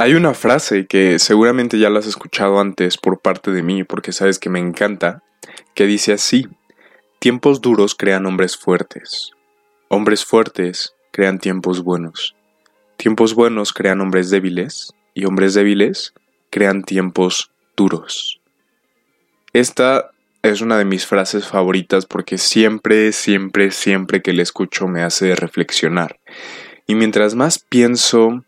Hay una frase que seguramente ya la has escuchado antes por parte de mí, porque sabes que me encanta, que dice así, tiempos duros crean hombres fuertes, hombres fuertes crean tiempos buenos, tiempos buenos crean hombres débiles, y hombres débiles crean tiempos duros. Esta es una de mis frases favoritas porque siempre, siempre, siempre que la escucho me hace reflexionar. Y mientras más pienso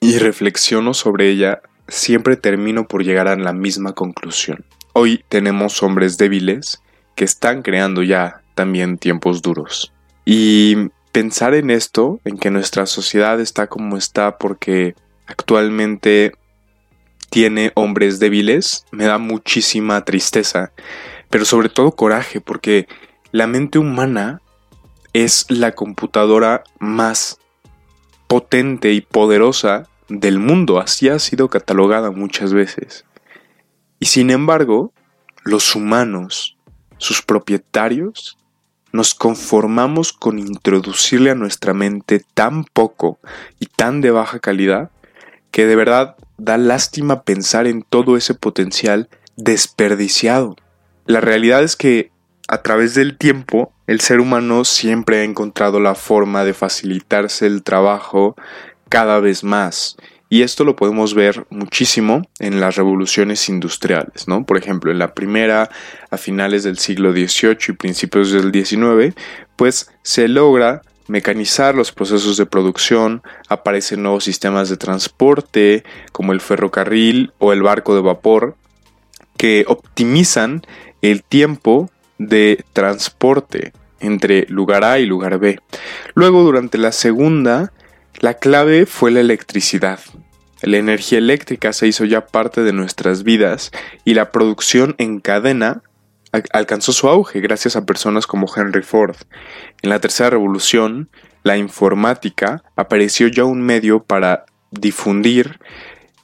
y reflexiono sobre ella, siempre termino por llegar a la misma conclusión. Hoy tenemos hombres débiles que están creando ya también tiempos duros. Y pensar en esto, en que nuestra sociedad está como está porque actualmente tiene hombres débiles, me da muchísima tristeza, pero sobre todo coraje, porque la mente humana es la computadora más potente y poderosa del mundo, así ha sido catalogada muchas veces. Y sin embargo, los humanos, sus propietarios, nos conformamos con introducirle a nuestra mente tan poco y tan de baja calidad que de verdad da lástima pensar en todo ese potencial desperdiciado. La realidad es que a través del tiempo el ser humano siempre ha encontrado la forma de facilitarse el trabajo cada vez más. Y esto lo podemos ver muchísimo en las revoluciones industriales, ¿no? Por ejemplo, en la primera, a finales del siglo XVIII y principios del XIX, pues se logra mecanizar los procesos de producción, aparecen nuevos sistemas de transporte, como el ferrocarril o el barco de vapor, que optimizan el tiempo de transporte entre lugar A y lugar B. Luego, durante la segunda, la clave fue la electricidad. La energía eléctrica se hizo ya parte de nuestras vidas y la producción en cadena alcanzó su auge gracias a personas como Henry Ford. En la tercera revolución, la informática apareció ya un medio para difundir,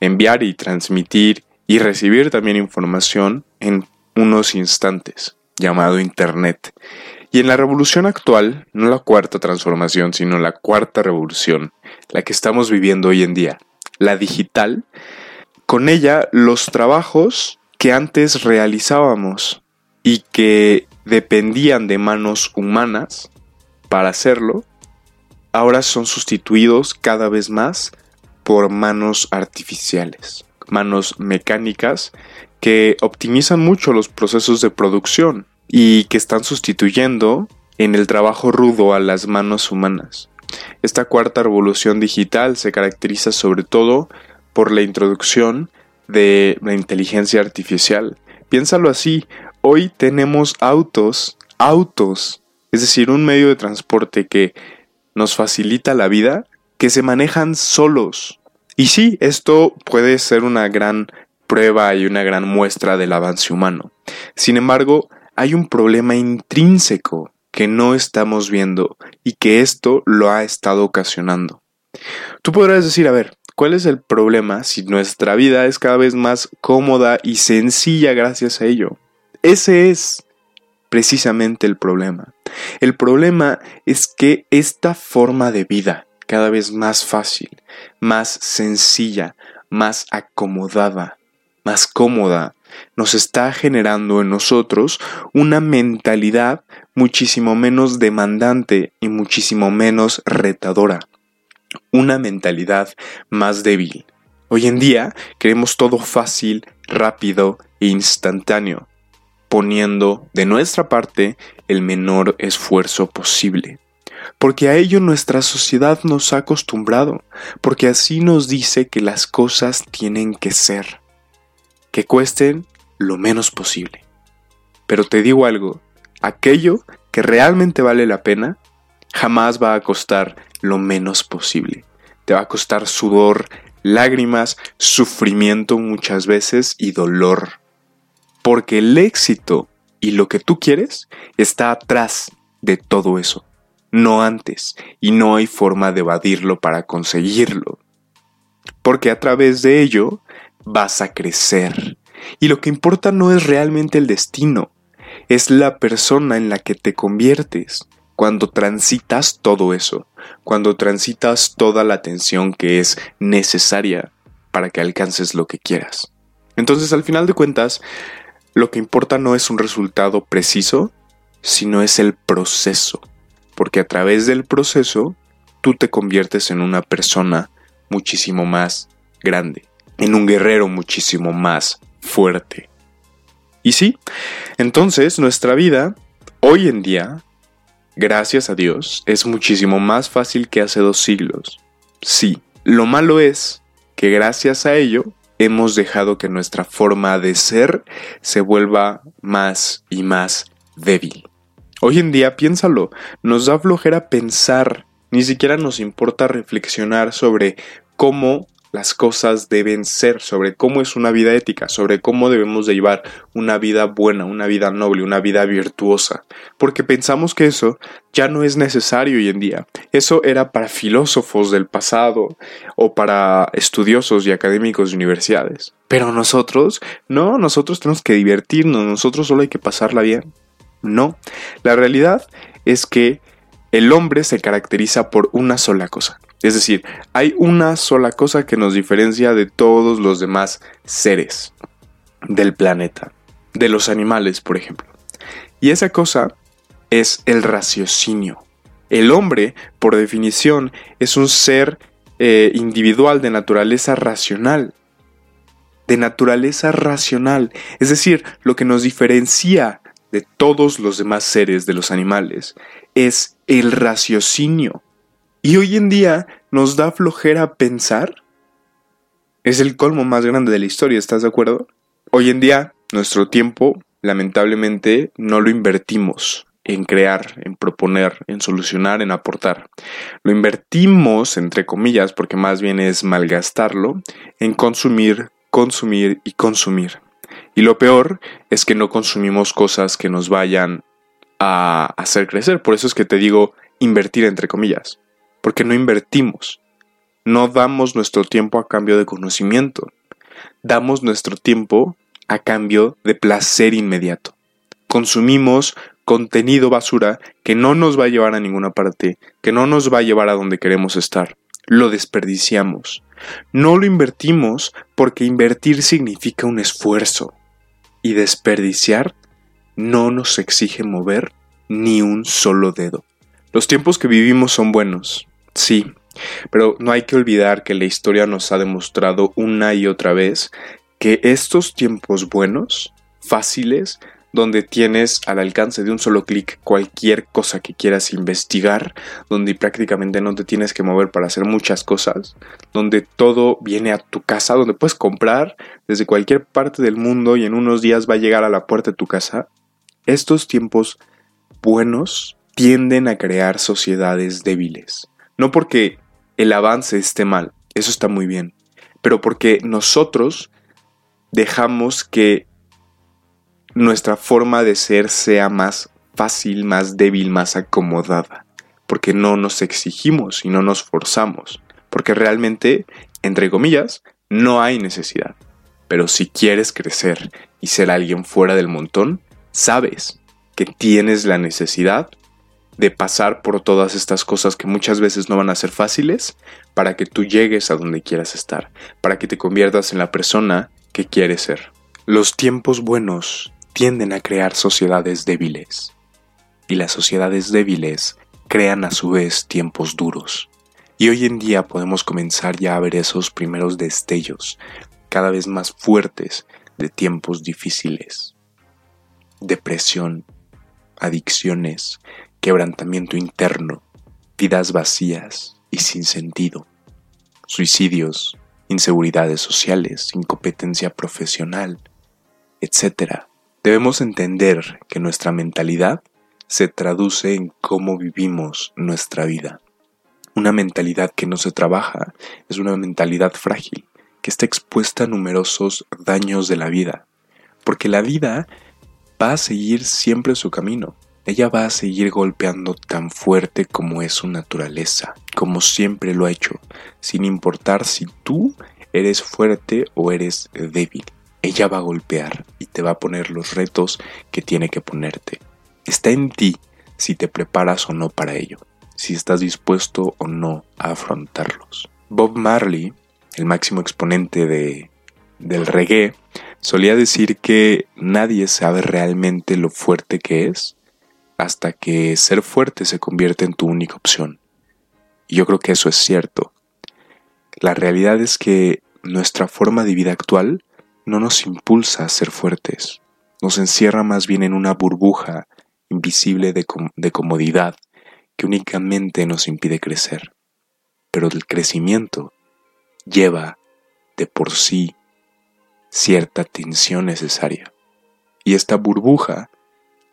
enviar y transmitir y recibir también información en unos instantes, llamado Internet. Y en la revolución actual, no la cuarta transformación, sino la cuarta revolución, la que estamos viviendo hoy en día, la digital, con ella los trabajos que antes realizábamos y que dependían de manos humanas para hacerlo, ahora son sustituidos cada vez más por manos artificiales, manos mecánicas que optimizan mucho los procesos de producción y que están sustituyendo en el trabajo rudo a las manos humanas. Esta cuarta revolución digital se caracteriza sobre todo por la introducción de la inteligencia artificial. Piénsalo así, hoy tenemos autos, autos, es decir, un medio de transporte que nos facilita la vida, que se manejan solos. Y sí, esto puede ser una gran prueba y una gran muestra del avance humano. Sin embargo, hay un problema intrínseco que no estamos viendo y que esto lo ha estado ocasionando. Tú podrás decir, a ver, ¿cuál es el problema si nuestra vida es cada vez más cómoda y sencilla gracias a ello? Ese es precisamente el problema. El problema es que esta forma de vida, cada vez más fácil, más sencilla, más acomodada, más cómoda, nos está generando en nosotros una mentalidad muchísimo menos demandante y muchísimo menos retadora. Una mentalidad más débil. Hoy en día queremos todo fácil, rápido e instantáneo, poniendo de nuestra parte el menor esfuerzo posible. Porque a ello nuestra sociedad nos ha acostumbrado, porque así nos dice que las cosas tienen que ser que cuesten lo menos posible. Pero te digo algo, aquello que realmente vale la pena jamás va a costar lo menos posible. Te va a costar sudor, lágrimas, sufrimiento muchas veces y dolor. Porque el éxito y lo que tú quieres está atrás de todo eso, no antes, y no hay forma de evadirlo para conseguirlo. Porque a través de ello vas a crecer. Y lo que importa no es realmente el destino, es la persona en la que te conviertes cuando transitas todo eso, cuando transitas toda la atención que es necesaria para que alcances lo que quieras. Entonces, al final de cuentas, lo que importa no es un resultado preciso, sino es el proceso, porque a través del proceso tú te conviertes en una persona muchísimo más grande, en un guerrero muchísimo más fuerte. Y sí, entonces nuestra vida, hoy en día, gracias a Dios, es muchísimo más fácil que hace dos siglos. Sí, lo malo es que gracias a ello hemos dejado que nuestra forma de ser se vuelva más y más débil. Hoy en día, piénsalo, nos da flojera pensar, ni siquiera nos importa reflexionar sobre cómo las cosas deben ser, sobre cómo es una vida ética, sobre cómo debemos de llevar una vida buena, una vida noble, una vida virtuosa, porque pensamos que eso ya no es necesario hoy en día. Eso era para filósofos del pasado o para estudiosos y académicos de universidades. Pero nosotros, no, nosotros tenemos que divertirnos, nosotros solo hay que pasarla bien. No, la realidad es que el hombre se caracteriza por una sola cosa, es decir, hay una sola cosa que nos diferencia de todos los demás seres del planeta, de los animales, por ejemplo. Y esa cosa es el raciocinio. El hombre, por definición, es un ser eh, individual de naturaleza racional. De naturaleza racional. Es decir, lo que nos diferencia de todos los demás seres de los animales es el raciocinio. Y hoy en día nos da flojera pensar. Es el colmo más grande de la historia, ¿estás de acuerdo? Hoy en día, nuestro tiempo, lamentablemente, no lo invertimos en crear, en proponer, en solucionar, en aportar. Lo invertimos, entre comillas, porque más bien es malgastarlo, en consumir, consumir y consumir. Y lo peor es que no consumimos cosas que nos vayan a hacer crecer. Por eso es que te digo invertir, entre comillas porque no invertimos. No damos nuestro tiempo a cambio de conocimiento. Damos nuestro tiempo a cambio de placer inmediato. Consumimos contenido basura que no nos va a llevar a ninguna parte, que no nos va a llevar a donde queremos estar. Lo desperdiciamos. No lo invertimos porque invertir significa un esfuerzo. Y desperdiciar no nos exige mover ni un solo dedo. Los tiempos que vivimos son buenos, Sí, pero no hay que olvidar que la historia nos ha demostrado una y otra vez que estos tiempos buenos, fáciles, donde tienes al alcance de un solo clic cualquier cosa que quieras investigar, donde prácticamente no te tienes que mover para hacer muchas cosas, donde todo viene a tu casa, donde puedes comprar desde cualquier parte del mundo y en unos días va a llegar a la puerta de tu casa, estos tiempos buenos tienden a crear sociedades débiles. No porque el avance esté mal, eso está muy bien, pero porque nosotros dejamos que nuestra forma de ser sea más fácil, más débil, más acomodada, porque no nos exigimos y no nos forzamos, porque realmente, entre comillas, no hay necesidad. Pero si quieres crecer y ser alguien fuera del montón, sabes que tienes la necesidad de pasar por todas estas cosas que muchas veces no van a ser fáciles para que tú llegues a donde quieras estar, para que te conviertas en la persona que quieres ser. Los tiempos buenos tienden a crear sociedades débiles y las sociedades débiles crean a su vez tiempos duros. Y hoy en día podemos comenzar ya a ver esos primeros destellos cada vez más fuertes de tiempos difíciles. Depresión, adicciones, quebrantamiento interno, vidas vacías y sin sentido, suicidios, inseguridades sociales, incompetencia profesional, etc. Debemos entender que nuestra mentalidad se traduce en cómo vivimos nuestra vida. Una mentalidad que no se trabaja es una mentalidad frágil, que está expuesta a numerosos daños de la vida, porque la vida va a seguir siempre su camino, ella va a seguir golpeando tan fuerte como es su naturaleza, como siempre lo ha hecho, sin importar si tú eres fuerte o eres débil. Ella va a golpear y te va a poner los retos que tiene que ponerte. Está en ti si te preparas o no para ello, si estás dispuesto o no a afrontarlos. Bob Marley el máximo exponente de, del reggae, solía decir que nadie sabe realmente lo fuerte que es hasta que ser fuerte se convierte en tu única opción. Y yo creo que eso es cierto. La realidad es que nuestra forma de vida actual no nos impulsa a ser fuertes, nos encierra más bien en una burbuja invisible de, comodidad que únicamente nos impide crecer. Pero el crecimiento lleva de por sí cierta tensión necesaria. Y esta burbuja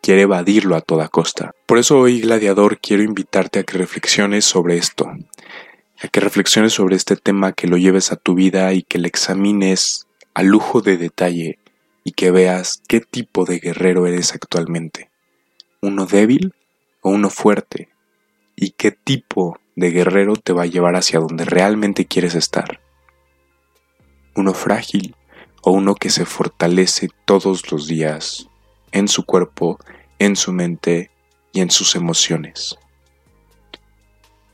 quiere evadirlo a toda costa. Por eso hoy, gladiador, quiero invitarte a que reflexiones sobre esto, a que reflexiones sobre este tema, que lo lleves a tu vida y que le examines a lujo de detalle y que veas qué tipo de guerrero eres actualmente. ¿Uno débil o uno fuerte? ¿Y qué tipo de guerrero te va a llevar hacia donde realmente quieres estar? ¿Uno frágil o uno que se fortalece todos los días en su cuerpo, en su mente y en sus emociones?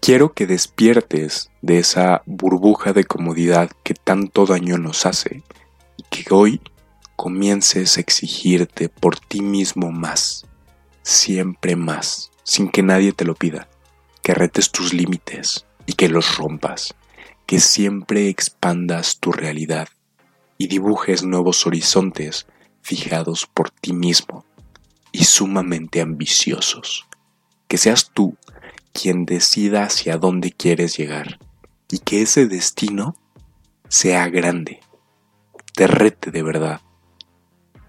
Quiero que despiertes de esa burbuja de comodidad que tanto daño nos hace y que hoy comiences a exigirte por ti mismo más, siempre más, sin que nadie te lo pida, que retes tus límites y que los rompas, que siempre expandas tu realidad y dibujes nuevos horizontes fijados por ti mismo y sumamente ambiciosos, que seas tú quien decida hacia dónde quieres llegar y que ese destino sea grande, te rete de verdad,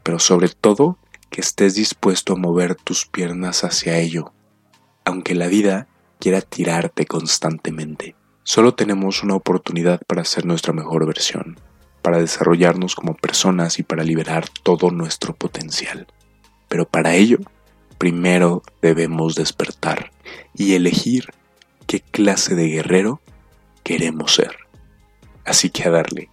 pero sobre todo que estés dispuesto a mover tus piernas hacia ello, aunque la vida quiera tirarte constantemente. Solo tenemos una oportunidad para ser nuestra mejor versión, para desarrollarnos como personas y para liberar todo nuestro potencial. Pero para ello primero debemos despertar y elegir qué clase de guerrero queremos ser. Así que a darle.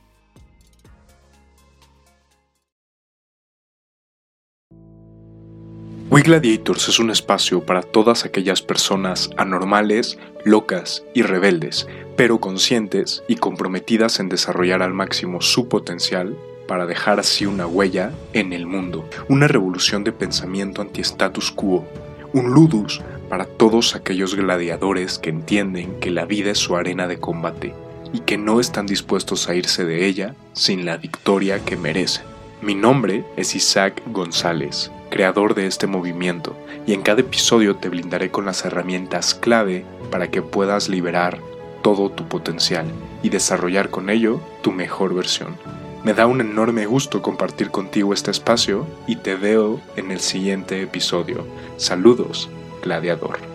We Gladiators es un espacio para todas aquellas personas anormales, locas y rebeldes, pero conscientes y comprometidas en desarrollar al máximo su potencial para dejar así una huella en el mundo, una revolución de pensamiento anti-status quo, un ludus para todos aquellos gladiadores que entienden que la vida es su arena de combate y que no están dispuestos a irse de ella sin la victoria que merecen. Mi nombre es Isaac González, creador de este movimiento, y en cada episodio te blindaré con las herramientas clave para que puedas liberar todo tu potencial y desarrollar con ello tu mejor versión. Me da un enorme gusto compartir contigo este espacio y te veo en el siguiente episodio. Saludos, gladiador.